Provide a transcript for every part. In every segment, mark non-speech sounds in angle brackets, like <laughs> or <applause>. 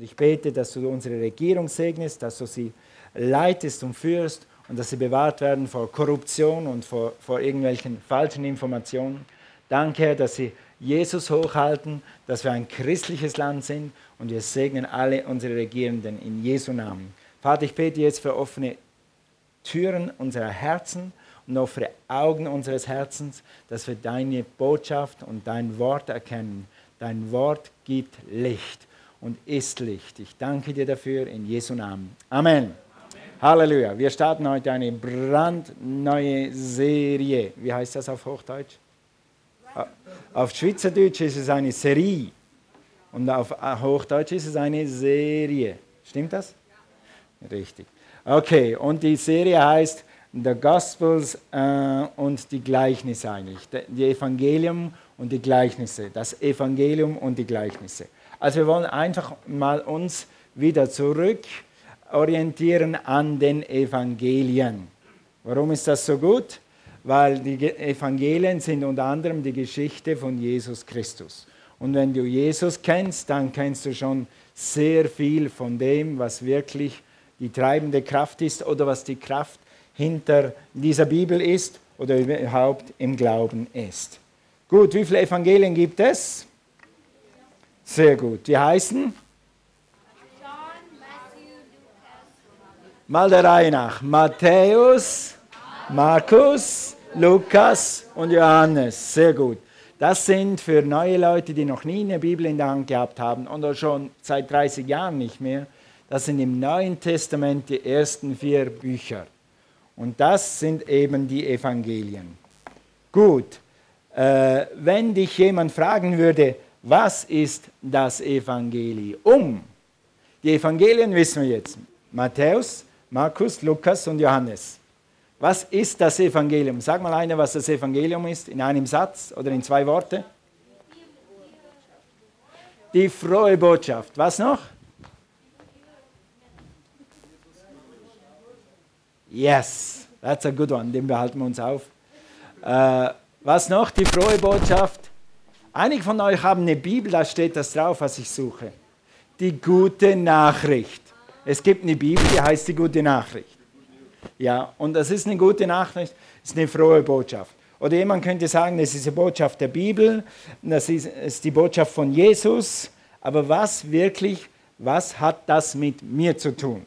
Und ich bete, dass du unsere Regierung segnest, dass du sie leitest und führst und dass sie bewahrt werden vor Korruption und vor, vor irgendwelchen falschen Informationen. Danke, Herr, dass sie Jesus hochhalten, dass wir ein christliches Land sind und wir segnen alle unsere Regierenden in Jesu Namen. Vater, ich bete jetzt für offene Türen unserer Herzen und offene Augen unseres Herzens, dass wir deine Botschaft und dein Wort erkennen. Dein Wort gibt Licht und ist Licht. Ich danke dir dafür in Jesu Namen. Amen. Amen. Halleluja. Wir starten heute eine brandneue Serie. Wie heißt das auf Hochdeutsch? Auf Schweizerdeutsch ist es eine Serie und auf Hochdeutsch ist es eine Serie. Stimmt das? Richtig. Okay, und die Serie heißt The Gospels äh, und die Gleichnisse eigentlich. Die Evangelium und die Gleichnisse. Das Evangelium und die Gleichnisse. Also wir wollen einfach mal uns wieder zurück orientieren an den Evangelien. Warum ist das so gut? Weil die Evangelien sind unter anderem die Geschichte von Jesus Christus. Und wenn du Jesus kennst, dann kennst du schon sehr viel von dem, was wirklich die treibende Kraft ist oder was die Kraft hinter dieser Bibel ist oder überhaupt im Glauben ist. Gut, wie viele Evangelien gibt es? Sehr gut. Die heißen? Mal der Reihe nach. Matthäus, Markus, Lukas und Johannes. Sehr gut. Das sind für neue Leute, die noch nie eine Bibel in der Hand gehabt haben und schon seit 30 Jahren nicht mehr. Das sind im Neuen Testament die ersten vier Bücher. Und das sind eben die Evangelien. Gut, äh, wenn dich jemand fragen würde, was ist das Evangelium? Die Evangelien wissen wir jetzt. Matthäus, Markus, Lukas und Johannes. Was ist das Evangelium? Sag mal einer, was das Evangelium ist, in einem Satz oder in zwei Worte. Die frohe Botschaft. Was noch? Yes, that's a good one. Den behalten wir uns auf. Äh, was noch? Die frohe Botschaft. Einige von euch haben eine Bibel, da steht das drauf, was ich suche. Die gute Nachricht. Es gibt eine Bibel, die heißt die gute Nachricht. Ja, und das ist eine gute Nachricht, ist eine frohe Botschaft. Oder jemand könnte sagen, das ist die Botschaft der Bibel, das ist, ist die Botschaft von Jesus. Aber was wirklich, was hat das mit mir zu tun?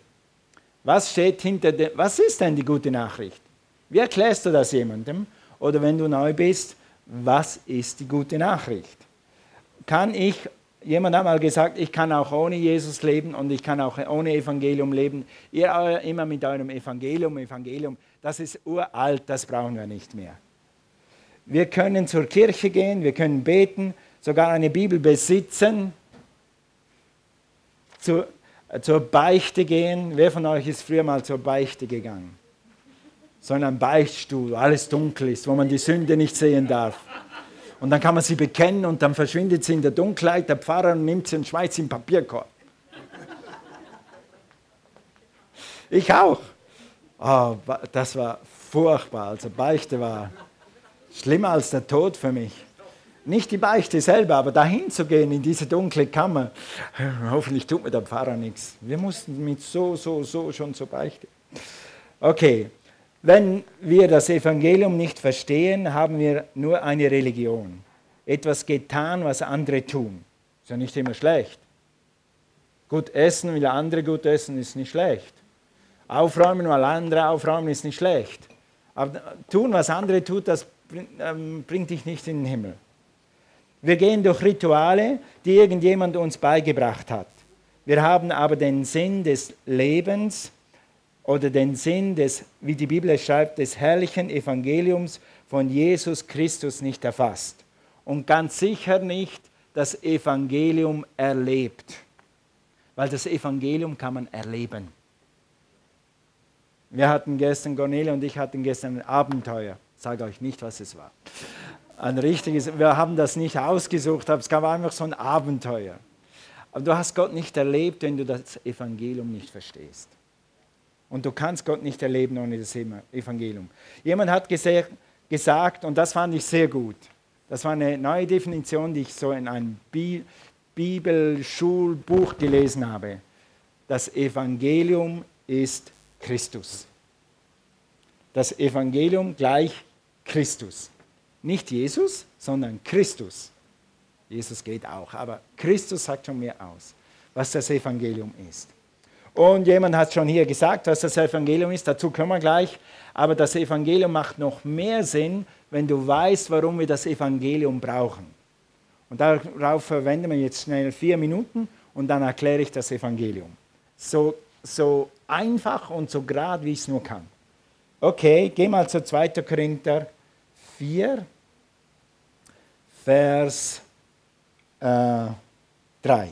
Was steht hinter dem, was ist denn die gute Nachricht? Wie erklärst du das jemandem? Oder wenn du neu bist, was ist die gute Nachricht? Kann ich, jemand hat mal gesagt, ich kann auch ohne Jesus leben und ich kann auch ohne Evangelium leben. Ihr immer mit eurem Evangelium, Evangelium, das ist uralt, das brauchen wir nicht mehr. Wir können zur Kirche gehen, wir können beten, sogar eine Bibel besitzen, zur, zur Beichte gehen. Wer von euch ist früher mal zur Beichte gegangen? So in einem Beichtstuhl, wo alles dunkel ist, wo man die Sünde nicht sehen darf. Und dann kann man sie bekennen und dann verschwindet sie in der Dunkelheit. Der Pfarrer nimmt sie und schmeißt sie im Papierkorb. Ich auch. Oh, das war furchtbar. Also Beichte war schlimmer als der Tod für mich. Nicht die Beichte selber, aber dahin zu gehen in diese dunkle Kammer. Hoffentlich tut mir der Pfarrer nichts. Wir mussten mit so, so, so schon zur Beichte. Okay, wenn wir das Evangelium nicht verstehen, haben wir nur eine Religion. Etwas getan, was andere tun. Ist ja nicht immer schlecht. Gut essen, weil andere gut essen, ist nicht schlecht. Aufräumen, weil andere aufräumen, ist nicht schlecht. Aber tun, was andere tun, das ähm, bringt dich nicht in den Himmel. Wir gehen durch Rituale, die irgendjemand uns beigebracht hat. Wir haben aber den Sinn des Lebens oder den Sinn des, wie die Bibel schreibt, des herrlichen Evangeliums von Jesus Christus nicht erfasst. Und ganz sicher nicht das Evangelium erlebt. Weil das Evangelium kann man erleben. Wir hatten gestern, Cornelia und ich hatten gestern ein Abenteuer. Ich sage euch nicht, was es war. Ein richtiges, wir haben das nicht ausgesucht, aber es gab einfach so ein Abenteuer. Aber du hast Gott nicht erlebt, wenn du das Evangelium nicht verstehst. Und du kannst Gott nicht erleben ohne das Evangelium. Jemand hat gesagt, und das fand ich sehr gut, das war eine neue Definition, die ich so in einem Bibelschulbuch gelesen habe. Das Evangelium ist Christus. Das Evangelium gleich Christus. Nicht Jesus, sondern Christus. Jesus geht auch, aber Christus sagt schon mehr aus, was das Evangelium ist. Und jemand hat schon hier gesagt, was das Evangelium ist, dazu kommen wir gleich. Aber das Evangelium macht noch mehr Sinn, wenn du weißt, warum wir das Evangelium brauchen. Und darauf verwenden wir jetzt schnell vier Minuten und dann erkläre ich das Evangelium. So, so einfach und so gerade, wie ich es nur kann. Okay, geh mal zu 2. Korinther 4, Vers äh, 3.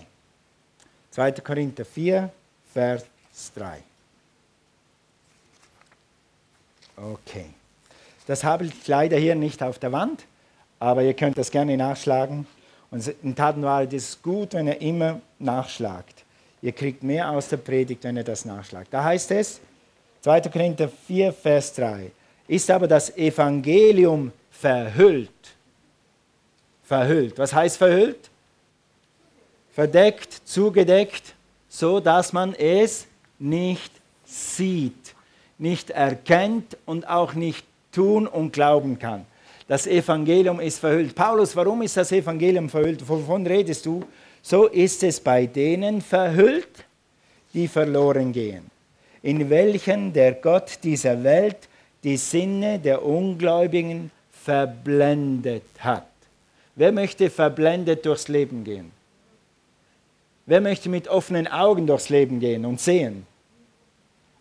2. Korinther 4, Vers 3. Okay. Das habe ich leider hier nicht auf der Wand, aber ihr könnt das gerne nachschlagen. Und in Tatenwahrheit ist es gut, wenn ihr immer nachschlagt. Ihr kriegt mehr aus der Predigt, wenn ihr das nachschlagt. Da heißt es, 2. Korinther 4, Vers 3, ist aber das Evangelium verhüllt. Verhüllt. Was heißt verhüllt? Verdeckt, zugedeckt, so dass man es nicht sieht, nicht erkennt und auch nicht tun und glauben kann. Das Evangelium ist verhüllt. Paulus, warum ist das Evangelium verhüllt? Wovon redest du? So ist es bei denen verhüllt, die verloren gehen, in welchen der Gott dieser Welt die Sinne der Ungläubigen verblendet hat. Wer möchte verblendet durchs Leben gehen? Wer möchte mit offenen Augen durchs Leben gehen und sehen?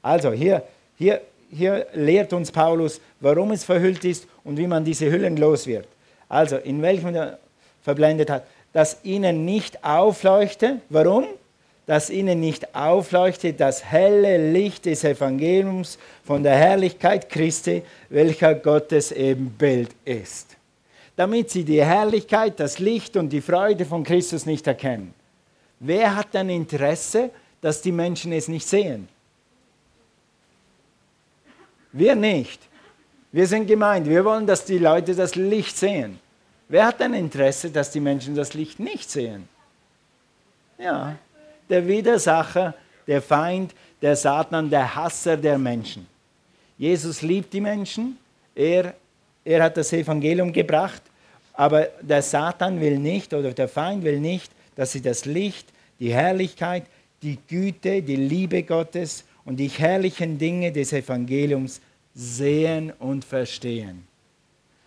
Also hier, hier, hier lehrt uns Paulus, warum es verhüllt ist und wie man diese Hüllen los wird. Also in welchem er verblendet hat, dass ihnen nicht aufleuchte. Warum? Dass ihnen nicht aufleuchte das helle Licht des Evangeliums von der Herrlichkeit Christi, welcher Gottes Ebenbild ist. Damit sie die Herrlichkeit, das Licht und die Freude von Christus nicht erkennen. Wer hat ein Interesse, dass die Menschen es nicht sehen? Wir nicht. Wir sind gemeint. Wir wollen, dass die Leute das Licht sehen. Wer hat ein Interesse, dass die Menschen das Licht nicht sehen? Ja, der Widersacher, der Feind, der Satan, der Hasser der Menschen. Jesus liebt die Menschen. Er, er hat das Evangelium gebracht. Aber der Satan will nicht oder der Feind will nicht, dass sie das Licht, die Herrlichkeit, die Güte, die Liebe Gottes und die herrlichen Dinge des Evangeliums sehen und verstehen.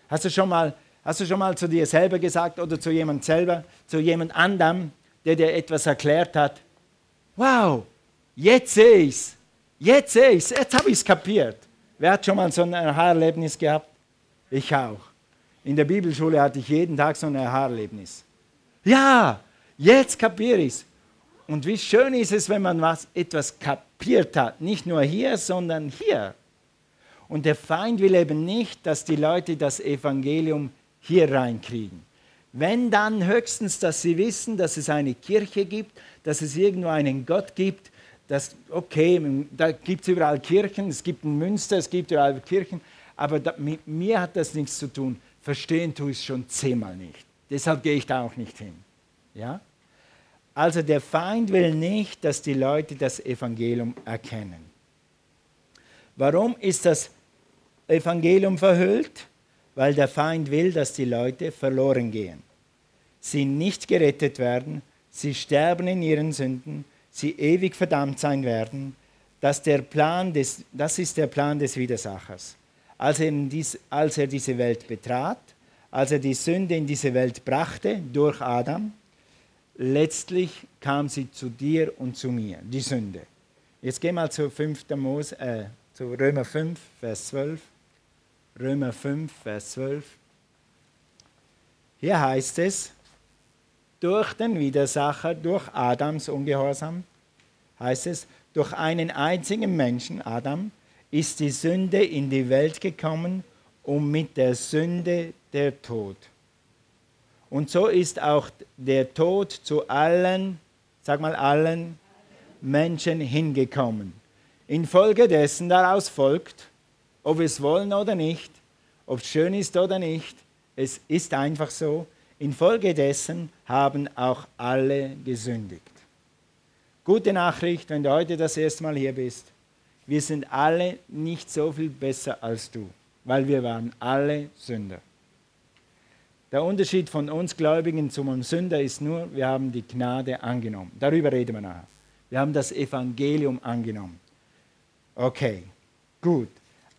Hast du schon mal, hast du schon mal zu dir selber gesagt oder zu jemand selber, zu jemand anderem, der dir etwas erklärt hat? Wow, jetzt sehe ich es. Jetzt sehe ich es. Jetzt habe ich es kapiert. Wer hat schon mal so ein Haarerlebnis gehabt? Ich auch. In der Bibelschule hatte ich jeden Tag so ein Haarerlebnis. Ja, jetzt kapiere ich es. Und wie schön ist es, wenn man was, etwas kapiert hat. Nicht nur hier, sondern hier. Und der Feind will eben nicht, dass die Leute das Evangelium hier reinkriegen. Wenn dann höchstens, dass sie wissen, dass es eine Kirche gibt, dass es irgendwo einen Gott gibt, dass, okay, da gibt es überall Kirchen, es gibt in Münster, es gibt überall Kirchen, aber da, mit mir hat das nichts zu tun. Verstehen tue ich es schon zehnmal nicht. Deshalb gehe ich da auch nicht hin. Ja? Also der Feind will nicht, dass die Leute das Evangelium erkennen. Warum ist das Evangelium verhüllt? Weil der Feind will, dass die Leute verloren gehen. Sie nicht gerettet werden, sie sterben in ihren Sünden, sie ewig verdammt sein werden. Das, der Plan des, das ist der Plan des Widersachers. Als er, dies, als er diese Welt betrat, als er die Sünde in diese Welt brachte durch Adam, letztlich kam sie zu dir und zu mir, die Sünde. Jetzt geh mal zu 5. Mose, äh, zu Römer 5, Vers 12. Römer 5, Vers 12. Hier heißt es, durch den Widersacher, durch Adams Ungehorsam, heißt es, durch einen einzigen Menschen, Adam, ist die Sünde in die Welt gekommen und mit der Sünde der Tod. Und so ist auch der Tod zu allen, sag mal allen Menschen hingekommen. Infolgedessen daraus folgt, ob wir es wollen oder nicht, ob es schön ist oder nicht, es ist einfach so, Infolgedessen haben auch alle gesündigt. Gute Nachricht, wenn du heute das erste Mal hier bist. Wir sind alle nicht so viel besser als du, weil wir waren alle Sünder. Der Unterschied von uns Gläubigen zum Sünder ist nur, wir haben die Gnade angenommen. Darüber reden wir nachher. Wir haben das Evangelium angenommen. Okay, gut.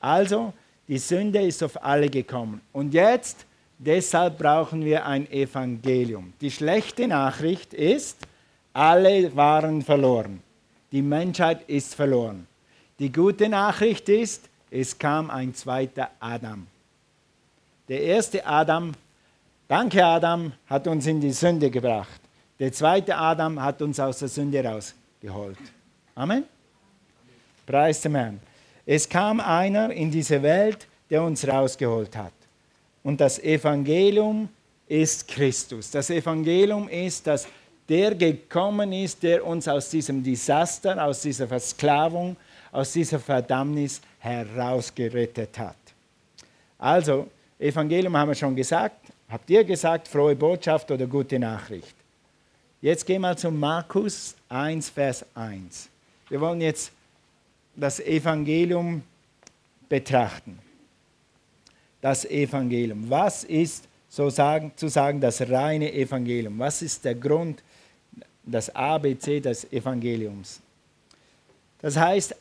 Also, die Sünde ist auf alle gekommen. Und jetzt, deshalb brauchen wir ein Evangelium. Die schlechte Nachricht ist, alle waren verloren. Die Menschheit ist verloren. Die gute Nachricht ist, es kam ein zweiter Adam. Der erste Adam, danke Adam, hat uns in die Sünde gebracht. Der zweite Adam hat uns aus der Sünde rausgeholt. Amen. Preis dem Herrn. Es kam einer in diese Welt, der uns rausgeholt hat. Und das Evangelium ist Christus. Das Evangelium ist, dass der gekommen ist, der uns aus diesem Desaster, aus dieser Versklavung, aus dieser Verdammnis herausgerettet hat. Also, Evangelium haben wir schon gesagt, habt ihr gesagt, frohe Botschaft oder gute Nachricht. Jetzt gehen wir zu Markus 1, Vers 1. Wir wollen jetzt das Evangelium betrachten. Das Evangelium. Was ist so sagen, zu sagen das reine Evangelium? Was ist der Grund, das ABC des Evangeliums. Das heißt,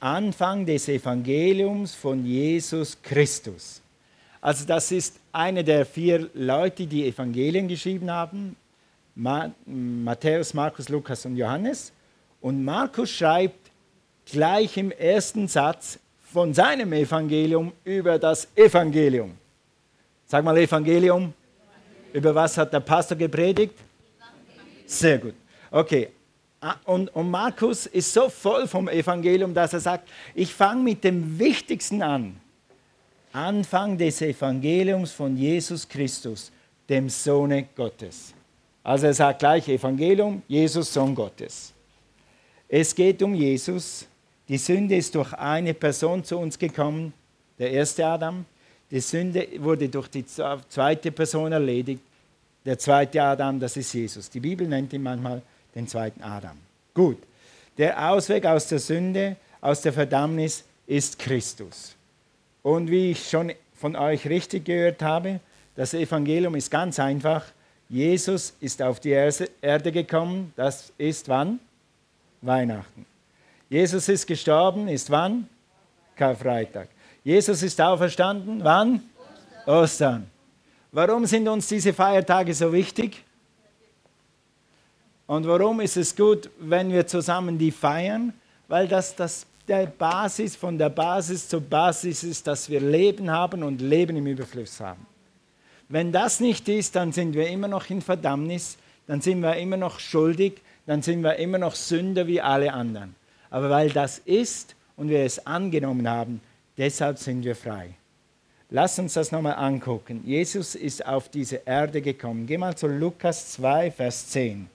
Anfang des Evangeliums von Jesus Christus. Also das ist eine der vier Leute, die Evangelien geschrieben haben. Matthäus, Markus, Lukas und Johannes. Und Markus schreibt gleich im ersten Satz von seinem Evangelium über das Evangelium. Sag mal Evangelium. Über was hat der Pastor gepredigt? Sehr gut. Okay, ah, und, und Markus ist so voll vom Evangelium, dass er sagt, ich fange mit dem Wichtigsten an. Anfang des Evangeliums von Jesus Christus, dem Sohne Gottes. Also er sagt gleich Evangelium, Jesus, Sohn Gottes. Es geht um Jesus. Die Sünde ist durch eine Person zu uns gekommen, der erste Adam. Die Sünde wurde durch die zweite Person erledigt. Der zweite Adam, das ist Jesus. Die Bibel nennt ihn manchmal den zweiten Adam. Gut, der Ausweg aus der Sünde, aus der Verdammnis ist Christus. Und wie ich schon von euch richtig gehört habe, das Evangelium ist ganz einfach. Jesus ist auf die Erde gekommen. Das ist wann? Weihnachten. Jesus ist gestorben. Ist wann? Karfreitag. Jesus ist auferstanden. Wann? Ostern. Warum sind uns diese Feiertage so wichtig? Und warum ist es gut, wenn wir zusammen die feiern? Weil das, das der Basis von der Basis zur Basis ist, dass wir Leben haben und Leben im Überfluss haben. Wenn das nicht ist, dann sind wir immer noch in Verdammnis, dann sind wir immer noch schuldig, dann sind wir immer noch Sünder wie alle anderen. Aber weil das ist und wir es angenommen haben, deshalb sind wir frei. Lass uns das nochmal angucken. Jesus ist auf diese Erde gekommen. Geh mal zu Lukas 2, Vers 10.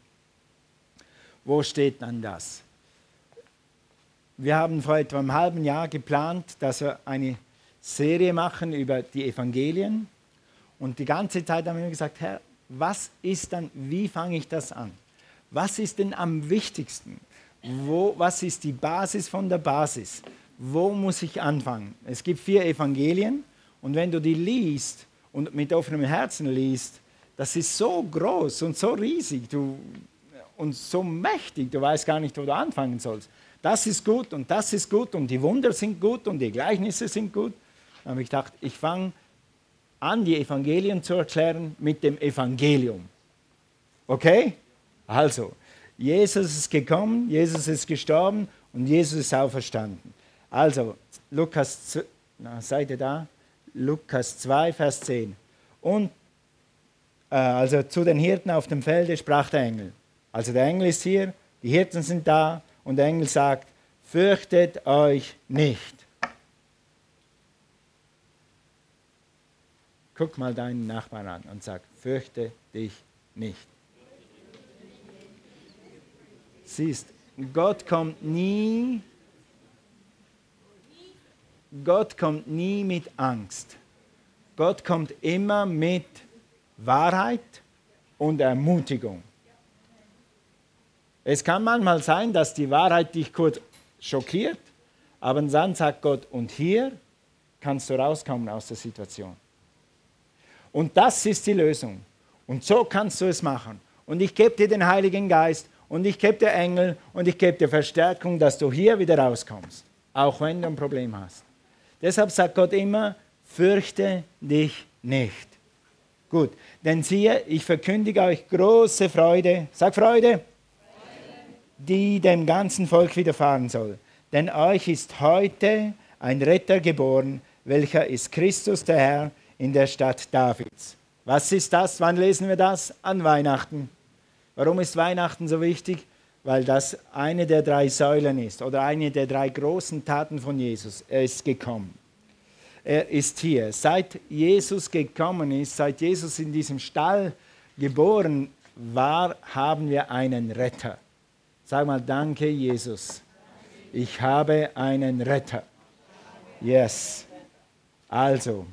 Wo steht dann das? Wir haben vor etwa einem halben Jahr geplant, dass wir eine Serie machen über die Evangelien. Und die ganze Zeit haben wir gesagt, Herr, was ist dann, wie fange ich das an? Was ist denn am wichtigsten? Wo, was ist die Basis von der Basis? Wo muss ich anfangen? Es gibt vier Evangelien und wenn du die liest und mit offenem Herzen liest, das ist so groß und so riesig. Du, und so mächtig, du weißt gar nicht, wo du anfangen sollst. Das ist gut und das ist gut und die Wunder sind gut und die Gleichnisse sind gut. Dann habe ich gedacht, ich fange an, die Evangelien zu erklären mit dem Evangelium. Okay? Also, Jesus ist gekommen, Jesus ist gestorben und Jesus ist auferstanden. Also, Lukas, na, seid ihr da? Lukas 2, Vers 10. Und äh, also zu den Hirten auf dem Felde sprach der Engel. Also der Engel ist hier, die Hirten sind da und der Engel sagt, fürchtet euch nicht. Guck mal deinen Nachbarn an und sag, fürchte dich nicht. Siehst, Gott kommt nie, Gott kommt nie mit Angst. Gott kommt immer mit Wahrheit und Ermutigung. Es kann manchmal sein, dass die Wahrheit dich kurz schockiert, aber dann sagt Gott, und hier kannst du rauskommen aus der Situation. Und das ist die Lösung. Und so kannst du es machen. Und ich gebe dir den Heiligen Geist und ich gebe dir Engel und ich gebe dir Verstärkung, dass du hier wieder rauskommst, auch wenn du ein Problem hast. Deshalb sagt Gott immer, fürchte dich nicht. Gut, denn siehe, ich verkündige euch große Freude, sag Freude, die dem ganzen Volk widerfahren soll. Denn euch ist heute ein Retter geboren, welcher ist Christus der Herr in der Stadt Davids. Was ist das? Wann lesen wir das? An Weihnachten. Warum ist Weihnachten so wichtig? Weil das eine der drei Säulen ist oder eine der drei großen Taten von Jesus. Er ist gekommen. Er ist hier. Seit Jesus gekommen ist, seit Jesus in diesem Stall geboren war, haben wir einen Retter. Sag mal, danke Jesus. Ich habe einen Retter. Yes. Also,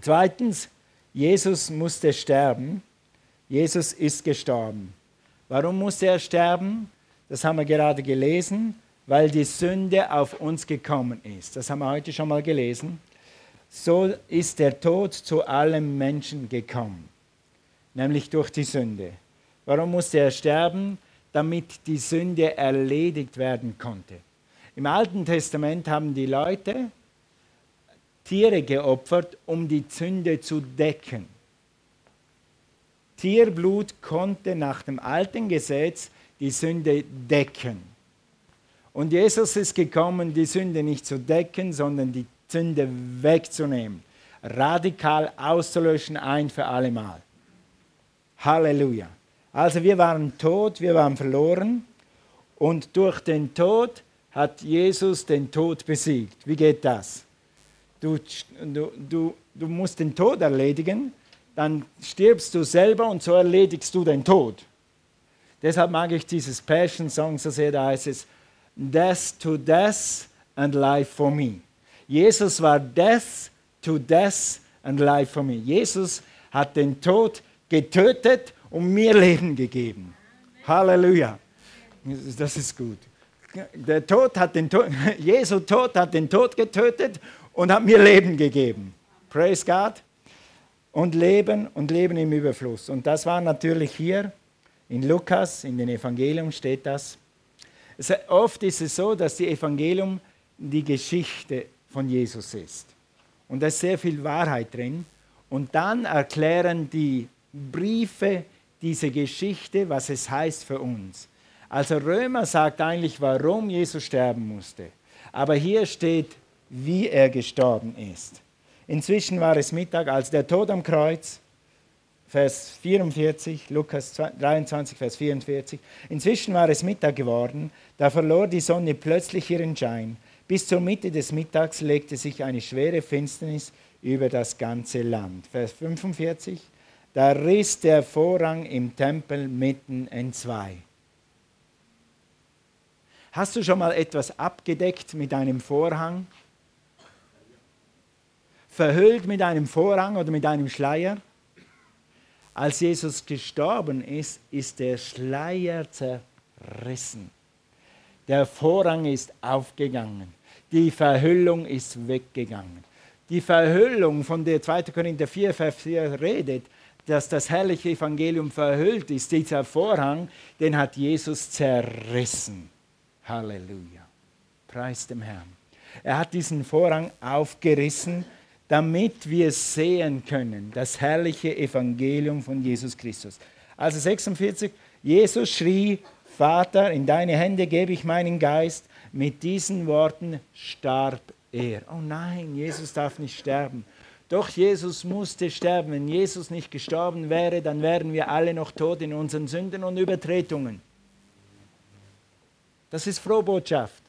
zweitens, Jesus musste sterben. Jesus ist gestorben. Warum musste er sterben? Das haben wir gerade gelesen, weil die Sünde auf uns gekommen ist. Das haben wir heute schon mal gelesen. So ist der Tod zu allen Menschen gekommen, nämlich durch die Sünde. Warum musste er sterben? Damit die Sünde erledigt werden konnte. Im Alten Testament haben die Leute Tiere geopfert, um die Sünde zu decken. Tierblut konnte nach dem alten Gesetz die Sünde decken. Und Jesus ist gekommen, die Sünde nicht zu decken, sondern die Sünde wegzunehmen, radikal auszulöschen, ein für allemal. Halleluja. Also wir waren tot, wir waren verloren und durch den Tod hat Jesus den Tod besiegt. Wie geht das? Du, du, du, musst den Tod erledigen, dann stirbst du selber und so erledigst du den Tod. Deshalb mag ich dieses Passion Song so sehr, da heißt es, Death to Death and Life for Me. Jesus war Death to Death and Life for Me. Jesus hat den Tod getötet und mir Leben gegeben. Halleluja. Das ist gut. Der Tod hat den Tod, <laughs> Jesu Tod hat den Tod getötet und hat mir Leben gegeben. Praise God. Und Leben und Leben im Überfluss. Und das war natürlich hier in Lukas, in den Evangelium steht das. Oft ist es so, dass die Evangelium die Geschichte von Jesus ist. Und da ist sehr viel Wahrheit drin. Und dann erklären die Briefe diese Geschichte, was es heißt für uns. Also Römer sagt eigentlich, warum Jesus sterben musste. Aber hier steht, wie er gestorben ist. Inzwischen war es Mittag, als der Tod am Kreuz, Vers 44, Lukas 23, Vers 44. Inzwischen war es Mittag geworden, da verlor die Sonne plötzlich ihren Schein. Bis zur Mitte des Mittags legte sich eine schwere Finsternis über das ganze Land. Vers 45. Da riss der Vorhang im Tempel mitten in zwei. Hast du schon mal etwas abgedeckt mit einem Vorhang? Verhüllt mit einem Vorhang oder mit einem Schleier? Als Jesus gestorben ist, ist der Schleier zerrissen. Der Vorhang ist aufgegangen. Die Verhüllung ist weggegangen. Die Verhüllung, von der 2. Korinther 4, Vers 4 redet, dass das herrliche Evangelium verhüllt ist, dieser Vorhang, den hat Jesus zerrissen. Halleluja. Preis dem Herrn. Er hat diesen Vorhang aufgerissen, damit wir sehen können, das herrliche Evangelium von Jesus Christus. Also 46, Jesus schrie, Vater, in deine Hände gebe ich meinen Geist. Mit diesen Worten starb er. Oh nein, Jesus darf nicht sterben. Doch Jesus musste sterben. Wenn Jesus nicht gestorben wäre, dann wären wir alle noch tot in unseren Sünden und Übertretungen. Das ist Frohbotschaft.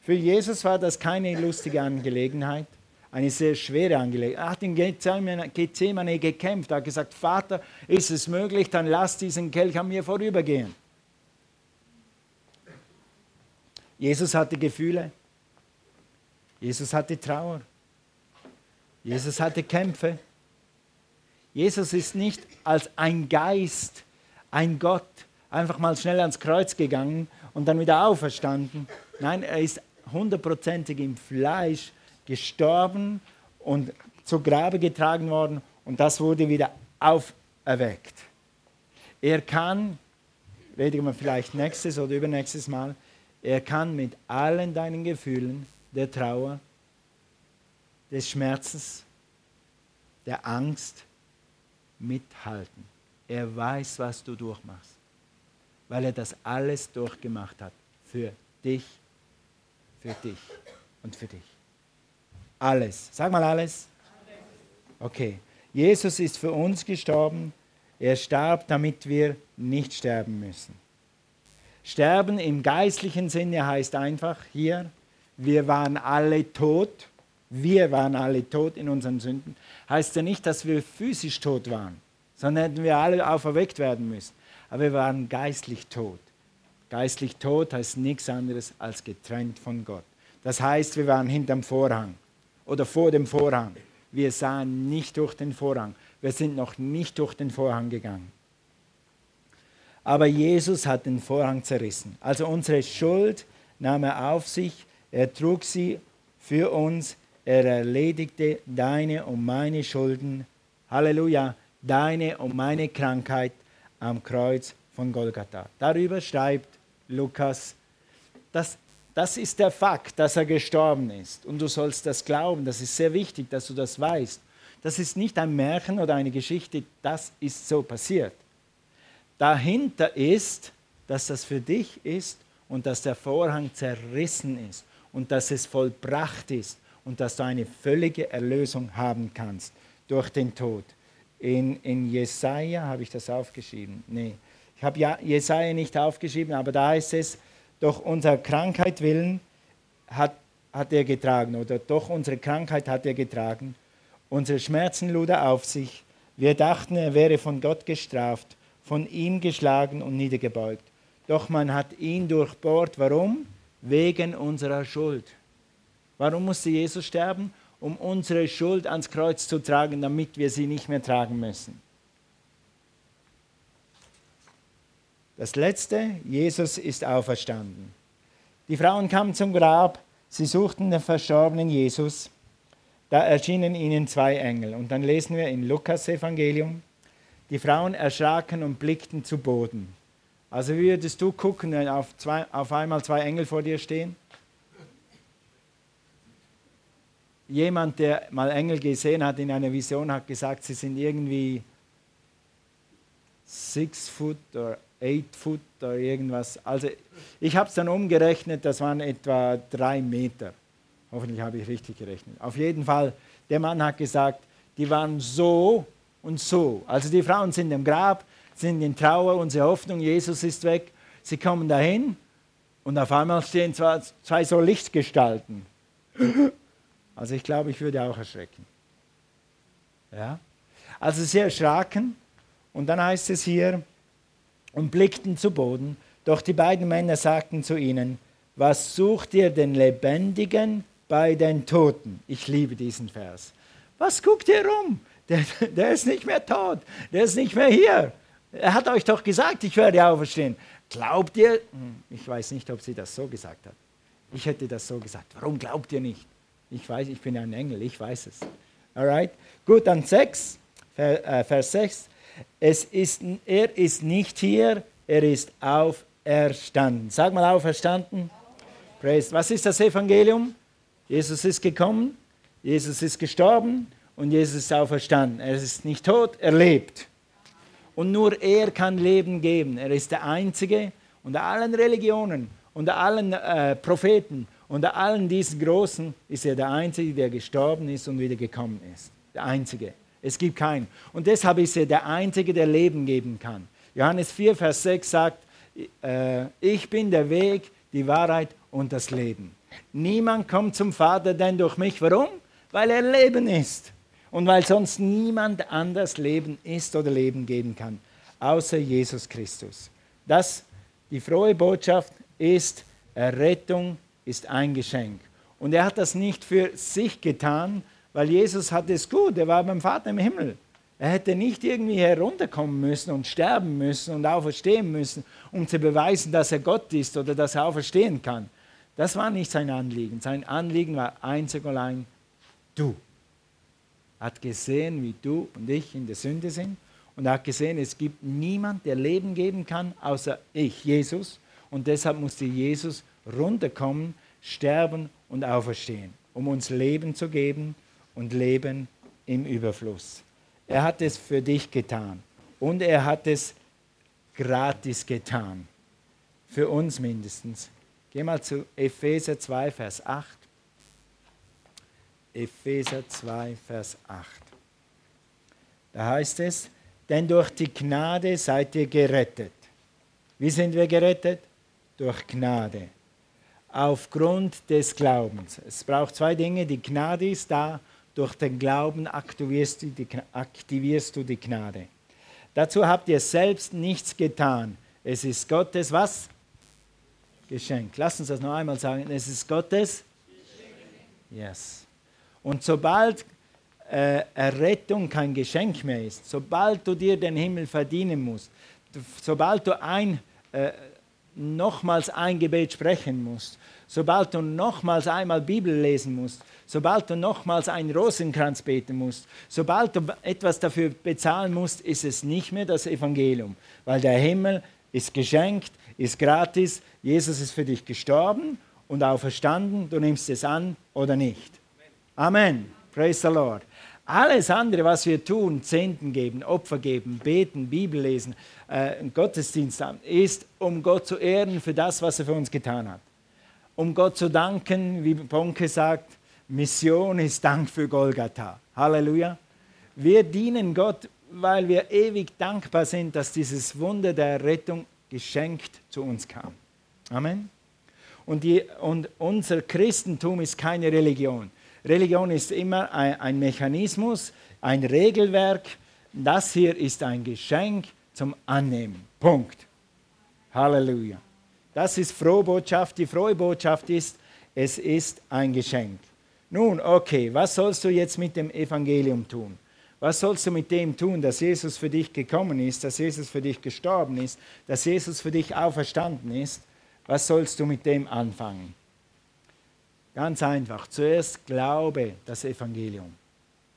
Für Jesus war das keine lustige Angelegenheit, eine sehr schwere Angelegenheit. Er hat in Gethsemane gekämpft, er hat gesagt, Vater, ist es möglich, dann lass diesen Kelch an mir vorübergehen. Jesus hatte Gefühle, Jesus hatte Trauer, Jesus hatte Kämpfe. Jesus ist nicht als ein Geist, ein Gott, einfach mal schnell ans Kreuz gegangen und dann wieder auferstanden. Nein, er ist hundertprozentig im Fleisch gestorben und zu Grabe getragen worden und das wurde wieder auferweckt. Er kann, reden wir vielleicht nächstes oder übernächstes Mal, er kann mit allen deinen Gefühlen der Trauer, des Schmerzens, der Angst mithalten. Er weiß, was du durchmachst, weil er das alles durchgemacht hat. Für dich, für dich und für dich. Alles. Sag mal alles. Okay. Jesus ist für uns gestorben. Er starb, damit wir nicht sterben müssen. Sterben im geistlichen Sinne heißt einfach hier, wir waren alle tot. Wir waren alle tot in unseren Sünden. Heißt ja nicht, dass wir physisch tot waren, sondern hätten wir alle auferweckt werden müssen. Aber wir waren geistlich tot. Geistlich tot heißt nichts anderes als getrennt von Gott. Das heißt, wir waren hinterm Vorhang oder vor dem Vorhang. Wir sahen nicht durch den Vorhang. Wir sind noch nicht durch den Vorhang gegangen. Aber Jesus hat den Vorhang zerrissen. Also unsere Schuld nahm er auf sich. Er trug sie für uns. Er erledigte deine und meine Schulden. Halleluja. Deine und meine Krankheit am Kreuz von Golgatha. Darüber schreibt Lukas, dass das ist der Fakt, dass er gestorben ist. Und du sollst das glauben. Das ist sehr wichtig, dass du das weißt. Das ist nicht ein Märchen oder eine Geschichte, das ist so passiert. Dahinter ist, dass das für dich ist und dass der Vorhang zerrissen ist und dass es vollbracht ist und dass du eine völlige Erlösung haben kannst durch den Tod. In, in Jesaja habe ich das aufgeschrieben. Nee, ich habe ja Jesaja nicht aufgeschrieben, aber da heißt es, doch unserer Krankheit willen hat, hat er getragen oder doch unsere Krankheit hat er getragen. Unsere Schmerzen lud er auf sich. Wir dachten, er wäre von Gott gestraft, von ihm geschlagen und niedergebeugt. Doch man hat ihn durchbohrt. Warum? Wegen unserer Schuld. Warum musste Jesus sterben? Um unsere Schuld ans Kreuz zu tragen, damit wir sie nicht mehr tragen müssen. Das letzte, Jesus ist auferstanden. Die Frauen kamen zum Grab, sie suchten den verstorbenen Jesus. Da erschienen ihnen zwei Engel. Und dann lesen wir in Lukas Evangelium, die Frauen erschraken und blickten zu Boden. Also wie würdest du gucken, wenn auf, zwei, auf einmal zwei Engel vor dir stehen? Jemand, der mal Engel gesehen hat in einer Vision, hat gesagt, sie sind irgendwie six foot oder 8 Foot oder irgendwas. Also ich habe es dann umgerechnet, das waren etwa drei Meter. Hoffentlich habe ich richtig gerechnet. Auf jeden Fall, der Mann hat gesagt, die waren so und so. Also die Frauen sind im Grab, sind in Trauer, unsere Hoffnung, Jesus ist weg. Sie kommen dahin und auf einmal stehen zwei, zwei so Lichtgestalten. Also ich glaube, ich würde auch erschrecken. Ja? Also sie erschraken und dann heißt es hier, und blickten zu Boden. Doch die beiden Männer sagten zu ihnen, was sucht ihr den Lebendigen bei den Toten? Ich liebe diesen Vers. Was guckt ihr rum? Der, der ist nicht mehr tot, der ist nicht mehr hier. Er hat euch doch gesagt, ich werde auferstehen. Glaubt ihr? Hm, ich weiß nicht, ob sie das so gesagt hat. Ich hätte das so gesagt. Warum glaubt ihr nicht? Ich weiß, ich bin ein Engel, ich weiß es. Alright? Gut, dann 6, äh, Vers 6 es ist, er ist nicht hier, er ist auferstanden. Sag mal auferstanden. Praise. Was ist das Evangelium? Jesus ist gekommen, Jesus ist gestorben und Jesus ist auferstanden. Er ist nicht tot, er lebt. Und nur er kann Leben geben. Er ist der Einzige unter allen Religionen, unter allen äh, Propheten, unter allen diesen Großen ist er der Einzige, der gestorben ist und wieder gekommen ist. Der Einzige. Es gibt keinen. Und deshalb ist er der Einzige, der Leben geben kann. Johannes 4, Vers 6 sagt, äh, ich bin der Weg, die Wahrheit und das Leben. Niemand kommt zum Vater denn durch mich. Warum? Weil er Leben ist. Und weil sonst niemand anders Leben ist oder Leben geben kann, außer Jesus Christus. Das, die frohe Botschaft ist, Errettung ist ein Geschenk. Und er hat das nicht für sich getan, weil Jesus hatte es gut, er war beim Vater im Himmel. Er hätte nicht irgendwie herunterkommen müssen und sterben müssen und auferstehen müssen, um zu beweisen, dass er Gott ist oder dass er auferstehen kann. Das war nicht sein Anliegen. Sein Anliegen war einzig und allein du. Er hat gesehen, wie du und ich in der Sünde sind und er hat gesehen, es gibt niemand, der Leben geben kann, außer ich, Jesus. Und deshalb musste Jesus runterkommen, sterben und auferstehen, um uns Leben zu geben und Leben im Überfluss. Er hat es für dich getan. Und er hat es gratis getan. Für uns mindestens. Geh mal zu Epheser 2, Vers 8. Epheser 2, Vers 8. Da heißt es, denn durch die Gnade seid ihr gerettet. Wie sind wir gerettet? Durch Gnade. Aufgrund des Glaubens. Es braucht zwei Dinge. Die Gnade ist da durch den Glauben aktivierst du, die, aktivierst du die Gnade. Dazu habt ihr selbst nichts getan. Es ist Gottes was? Geschenk. Lass uns das noch einmal sagen. Es ist Gottes Geschenk. Yes. Und sobald äh, Errettung kein Geschenk mehr ist, sobald du dir den Himmel verdienen musst, sobald du ein, äh, nochmals ein Gebet sprechen musst, sobald du nochmals einmal Bibel lesen musst, sobald du nochmals einen Rosenkranz beten musst, sobald du etwas dafür bezahlen musst, ist es nicht mehr das Evangelium, weil der Himmel ist geschenkt, ist gratis, Jesus ist für dich gestorben und auferstanden, du nimmst es an oder nicht. Amen. Praise the Lord. Alles andere, was wir tun, Zehnten geben, Opfer geben, beten, Bibel lesen, äh, Gottesdienst haben, ist, um Gott zu ehren für das, was er für uns getan hat um Gott zu danken, wie Bonke sagt, Mission ist Dank für Golgatha. Halleluja. Wir dienen Gott, weil wir ewig dankbar sind, dass dieses Wunder der Rettung geschenkt zu uns kam. Amen. Und, die, und unser Christentum ist keine Religion. Religion ist immer ein, ein Mechanismus, ein Regelwerk. Das hier ist ein Geschenk zum Annehmen. Punkt. Halleluja. Das ist frohe Botschaft. Die frohe Botschaft ist, es ist ein Geschenk. Nun, okay, was sollst du jetzt mit dem Evangelium tun? Was sollst du mit dem tun, dass Jesus für dich gekommen ist, dass Jesus für dich gestorben ist, dass Jesus für dich auferstanden ist? Was sollst du mit dem anfangen? Ganz einfach. Zuerst glaube das Evangelium.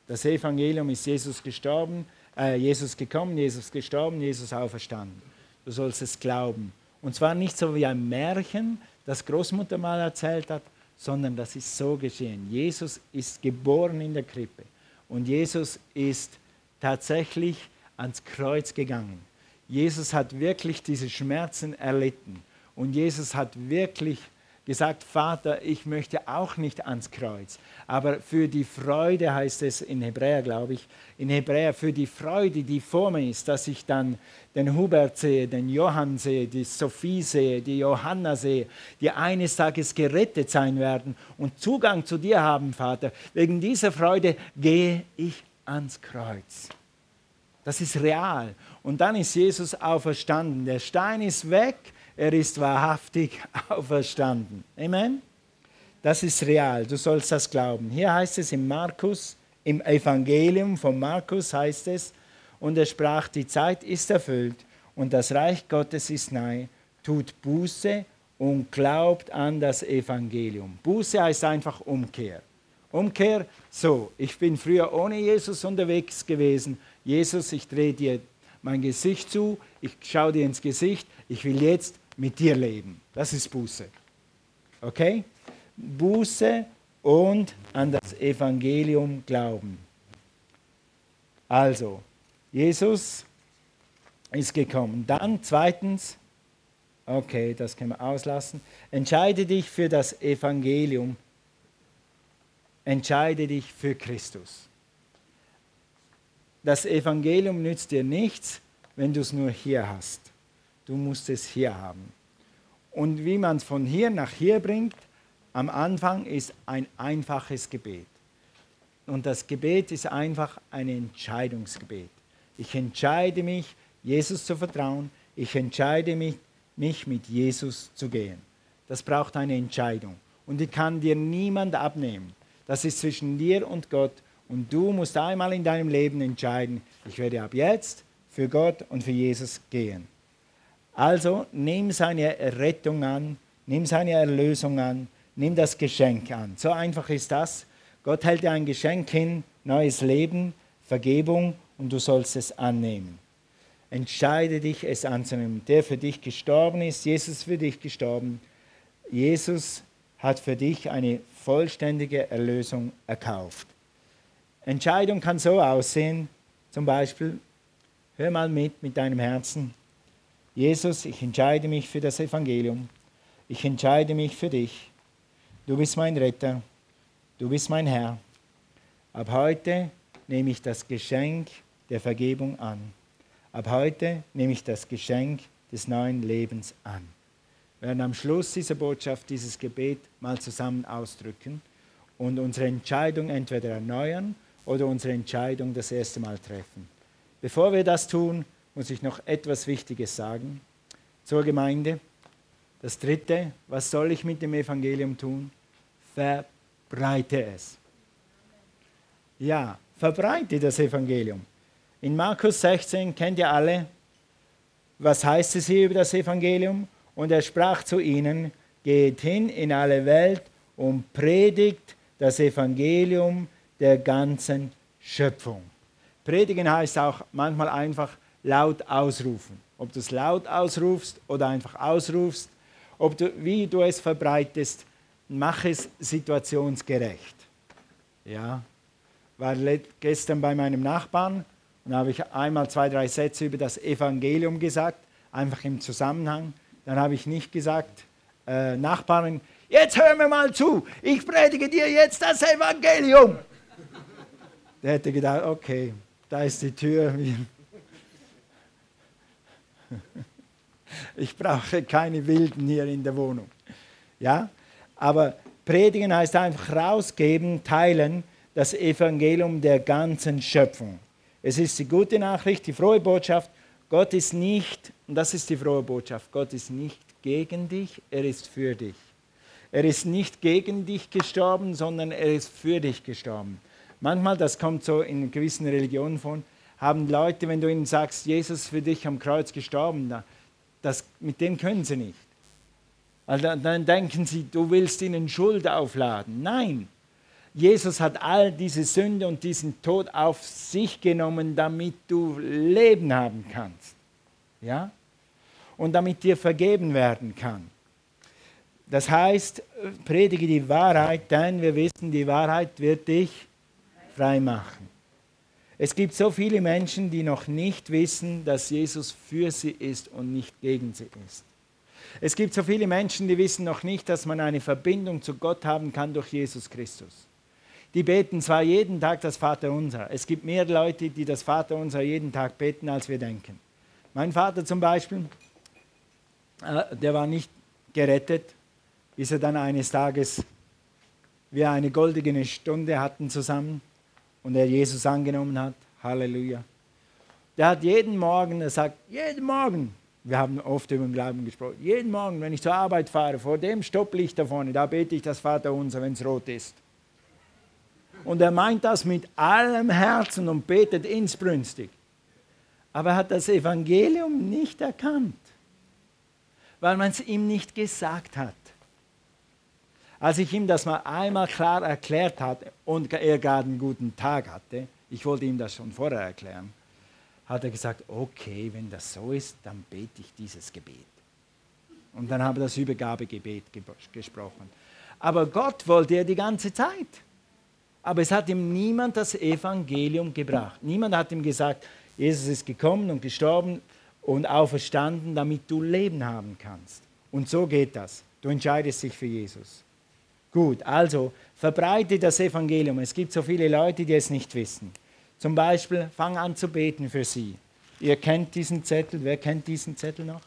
Das Evangelium ist Jesus gestorben, äh, Jesus gekommen, Jesus gestorben, Jesus auferstanden. Du sollst es glauben. Und zwar nicht so wie ein Märchen, das Großmutter mal erzählt hat, sondern das ist so geschehen. Jesus ist geboren in der Krippe und Jesus ist tatsächlich ans Kreuz gegangen. Jesus hat wirklich diese Schmerzen erlitten und Jesus hat wirklich gesagt, Vater, ich möchte auch nicht ans Kreuz. Aber für die Freude heißt es in Hebräer, glaube ich, in Hebräer, für die Freude, die vor mir ist, dass ich dann den Hubert sehe, den Johann sehe, die Sophie sehe, die Johanna sehe, die eines Tages gerettet sein werden und Zugang zu dir haben, Vater. Wegen dieser Freude gehe ich ans Kreuz. Das ist real. Und dann ist Jesus auferstanden. Der Stein ist weg er ist wahrhaftig <laughs> auferstanden. Amen. Das ist real, du sollst das glauben. Hier heißt es im Markus, im Evangelium von Markus heißt es, und er sprach, die Zeit ist erfüllt und das Reich Gottes ist nahe, tut Buße und glaubt an das Evangelium. Buße heißt einfach Umkehr. Umkehr, so, ich bin früher ohne Jesus unterwegs gewesen. Jesus, ich drehe dir mein Gesicht zu, ich schaue dir ins Gesicht, ich will jetzt mit dir leben. Das ist Buße. Okay? Buße und an das Evangelium glauben. Also, Jesus ist gekommen. Dann zweitens, okay, das können wir auslassen, entscheide dich für das Evangelium. Entscheide dich für Christus. Das Evangelium nützt dir nichts, wenn du es nur hier hast du musst es hier haben. Und wie man es von hier nach hier bringt, am Anfang ist ein einfaches Gebet. Und das Gebet ist einfach ein Entscheidungsgebet. Ich entscheide mich, Jesus zu vertrauen. Ich entscheide mich, mich mit Jesus zu gehen. Das braucht eine Entscheidung. Und die kann dir niemand abnehmen. Das ist zwischen dir und Gott. Und du musst einmal in deinem Leben entscheiden, ich werde ab jetzt für Gott und für Jesus gehen. Also nimm seine Rettung an, nimm seine Erlösung an, nimm das Geschenk an. So einfach ist das. Gott hält dir ein Geschenk hin, neues Leben, Vergebung und du sollst es annehmen. Entscheide dich, es anzunehmen. Der für dich gestorben ist, Jesus für dich gestorben. Jesus hat für dich eine vollständige Erlösung erkauft. Entscheidung kann so aussehen, zum Beispiel, hör mal mit mit deinem Herzen, Jesus, ich entscheide mich für das Evangelium, ich entscheide mich für dich, du bist mein Retter, du bist mein Herr. Ab heute nehme ich das Geschenk der Vergebung an. Ab heute nehme ich das Geschenk des neuen Lebens an. Wir werden am Schluss dieser Botschaft dieses Gebet mal zusammen ausdrücken und unsere Entscheidung entweder erneuern oder unsere Entscheidung das erste Mal treffen. Bevor wir das tun, muss ich noch etwas Wichtiges sagen zur Gemeinde. Das Dritte, was soll ich mit dem Evangelium tun? Verbreite es. Ja, verbreite das Evangelium. In Markus 16 kennt ihr alle, was heißt es hier über das Evangelium? Und er sprach zu ihnen, geht hin in alle Welt und predigt das Evangelium der ganzen Schöpfung. Predigen heißt auch manchmal einfach laut ausrufen. Ob du es laut ausrufst oder einfach ausrufst, ob du, wie du es verbreitest, mach es situationsgerecht. Ja, war gestern bei meinem Nachbarn und habe ich einmal zwei, drei Sätze über das Evangelium gesagt, einfach im Zusammenhang. Dann habe ich nicht gesagt, äh, Nachbarin, jetzt hör mir mal zu, ich predige dir jetzt das Evangelium. Der hätte gedacht, okay, da ist die Tür. Ich brauche keine Wilden hier in der Wohnung. Ja? Aber predigen heißt einfach rausgeben, teilen das Evangelium der ganzen Schöpfung. Es ist die gute Nachricht, die frohe Botschaft. Gott ist nicht, und das ist die frohe Botschaft, Gott ist nicht gegen dich, er ist für dich. Er ist nicht gegen dich gestorben, sondern er ist für dich gestorben. Manchmal, das kommt so in gewissen Religionen vor, haben Leute, wenn du ihnen sagst, Jesus ist für dich am Kreuz gestorben, das, mit dem können sie nicht. Also dann denken sie, du willst ihnen Schuld aufladen. Nein, Jesus hat all diese Sünde und diesen Tod auf sich genommen, damit du Leben haben kannst. Ja? Und damit dir vergeben werden kann. Das heißt, predige die Wahrheit, denn wir wissen, die Wahrheit wird dich frei machen. Es gibt so viele Menschen, die noch nicht wissen, dass Jesus für sie ist und nicht gegen sie ist. Es gibt so viele Menschen, die wissen noch nicht, dass man eine Verbindung zu Gott haben kann durch Jesus Christus. Die beten zwar jeden Tag das Vaterunser. Es gibt mehr Leute, die das Vaterunser jeden Tag beten, als wir denken. Mein Vater zum Beispiel, äh, der war nicht gerettet, bis er dann eines Tages wir eine goldene Stunde hatten zusammen und er Jesus angenommen hat. Halleluja. Der hat jeden Morgen, er sagt, jeden Morgen, wir haben oft über den Glauben gesprochen, jeden Morgen, wenn ich zur Arbeit fahre, vor dem Stopplicht da vorne, da bete ich das Vaterunser, wenn es rot ist. Und er meint das mit allem Herzen und betet insbrünstig. Aber er hat das Evangelium nicht erkannt, weil man es ihm nicht gesagt hat. Als ich ihm das mal einmal klar erklärt hatte und er gerade einen guten Tag hatte, ich wollte ihm das schon vorher erklären, hat er gesagt, okay, wenn das so ist, dann bete ich dieses Gebet. Und dann habe ich das Übergabegebet gesprochen. Aber Gott wollte er die ganze Zeit. Aber es hat ihm niemand das Evangelium gebracht. Niemand hat ihm gesagt, Jesus ist gekommen und gestorben und auferstanden, damit du Leben haben kannst. Und so geht das. Du entscheidest dich für Jesus. Gut, also verbreite das Evangelium. Es gibt so viele Leute, die es nicht wissen. Zum Beispiel, fang an zu beten für sie. Ihr kennt diesen Zettel. Wer kennt diesen Zettel noch?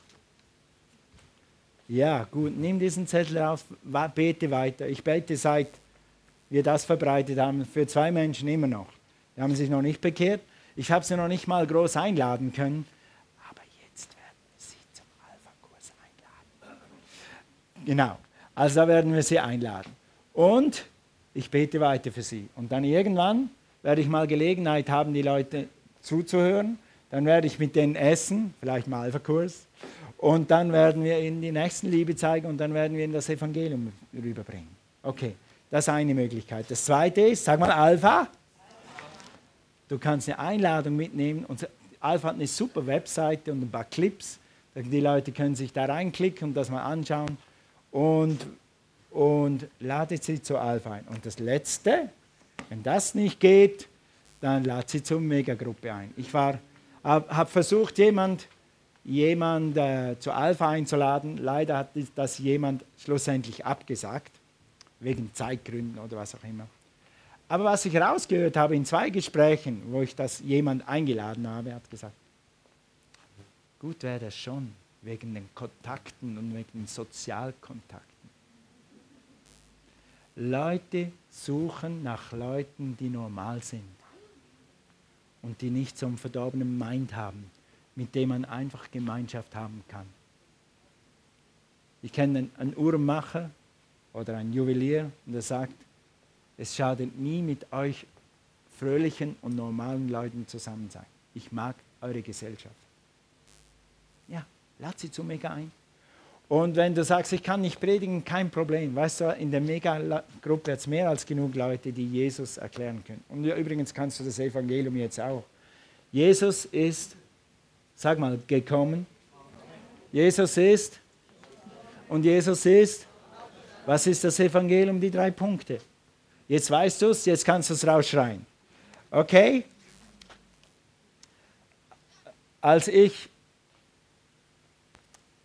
Ja, gut, nimm diesen Zettel auf, bete weiter. Ich bete seit wir das verbreitet haben, für zwei Menschen immer noch. Die haben sich noch nicht bekehrt. Ich habe sie noch nicht mal groß einladen können. Aber jetzt werden wir sie zum Alpha-Kurs einladen. Genau. Also da werden wir sie einladen. Und ich bete weiter für sie. Und dann irgendwann werde ich mal Gelegenheit haben, die Leute zuzuhören. Dann werde ich mit denen essen, vielleicht mal Alpha-Kurs. Und dann werden wir ihnen die nächsten Liebe zeigen und dann werden wir ihnen das Evangelium rüberbringen. Okay, das ist eine Möglichkeit. Das zweite ist, sag mal Alpha. Du kannst eine Einladung mitnehmen. Und Alpha hat eine super Webseite und ein paar Clips. Die Leute können sich da reinklicken und das mal anschauen. Und, und ladet sie zu Alpha ein. Und das Letzte, wenn das nicht geht, dann lad sie zur Megagruppe ein. Ich habe versucht, jemand, jemand äh, zu Alpha einzuladen. Leider hat das jemand schlussendlich abgesagt, wegen Zeitgründen oder was auch immer. Aber was ich herausgehört habe in zwei Gesprächen, wo ich das jemand eingeladen habe, hat gesagt, gut wäre das schon, wegen den Kontakten und wegen den Sozialkontakten. Leute suchen nach Leuten, die normal sind und die nicht so einen verdorbenen Mind haben, mit dem man einfach Gemeinschaft haben kann. Ich kenne einen Uhrmacher oder einen Juwelier und der sagt, es schadet nie mit euch fröhlichen und normalen Leuten zusammen sein. Ich mag eure Gesellschaft. Ja, lad sie zu Mega ein. Und wenn du sagst, ich kann nicht predigen, kein Problem. Weißt du, in der Mega-Gruppe hat es mehr als genug Leute, die Jesus erklären können. Und übrigens kannst du das Evangelium jetzt auch. Jesus ist, sag mal, gekommen. Jesus ist. Und Jesus ist. Was ist das Evangelium? Die drei Punkte. Jetzt weißt du es, jetzt kannst du es rausschreien. Okay? Als ich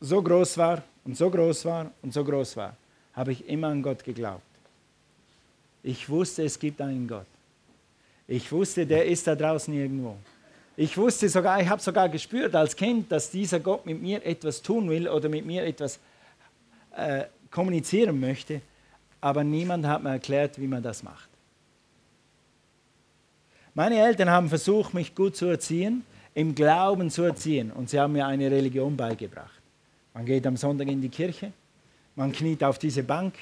so groß war und so groß war und so groß war, habe ich immer an Gott geglaubt. Ich wusste, es gibt einen Gott. Ich wusste, der ist da draußen irgendwo. Ich wusste sogar, ich habe sogar gespürt als Kind, dass dieser Gott mit mir etwas tun will oder mit mir etwas äh, kommunizieren möchte aber niemand hat mir erklärt, wie man das macht. Meine Eltern haben versucht, mich gut zu erziehen, im Glauben zu erziehen und sie haben mir eine Religion beigebracht. Man geht am Sonntag in die Kirche, man kniet auf diese Bank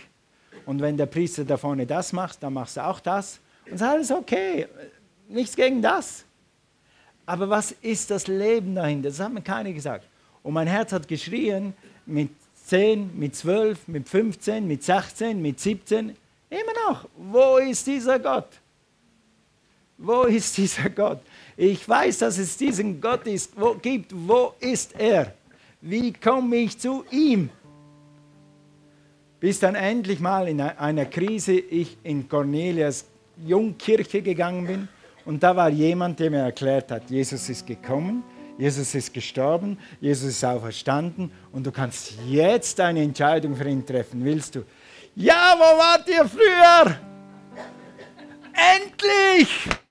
und wenn der Priester da vorne das macht, dann machst du auch das und es ist alles okay, nichts gegen das. Aber was ist das Leben dahinter? Das hat mir keiner gesagt. Und mein Herz hat geschrien mit 10, mit 12, mit 15, mit 16, mit 17. Immer noch. Wo ist dieser Gott? Wo ist dieser Gott? Ich weiß, dass es diesen Gott ist, wo, gibt. Wo ist er? Wie komme ich zu ihm? Bis dann endlich mal in einer Krise ich in Cornelias Jungkirche gegangen bin und da war jemand, der mir erklärt hat, Jesus ist gekommen, Jesus ist gestorben, Jesus ist auferstanden und du kannst jetzt eine Entscheidung für ihn treffen. Willst du? Ja, wo wart ihr früher? Endlich!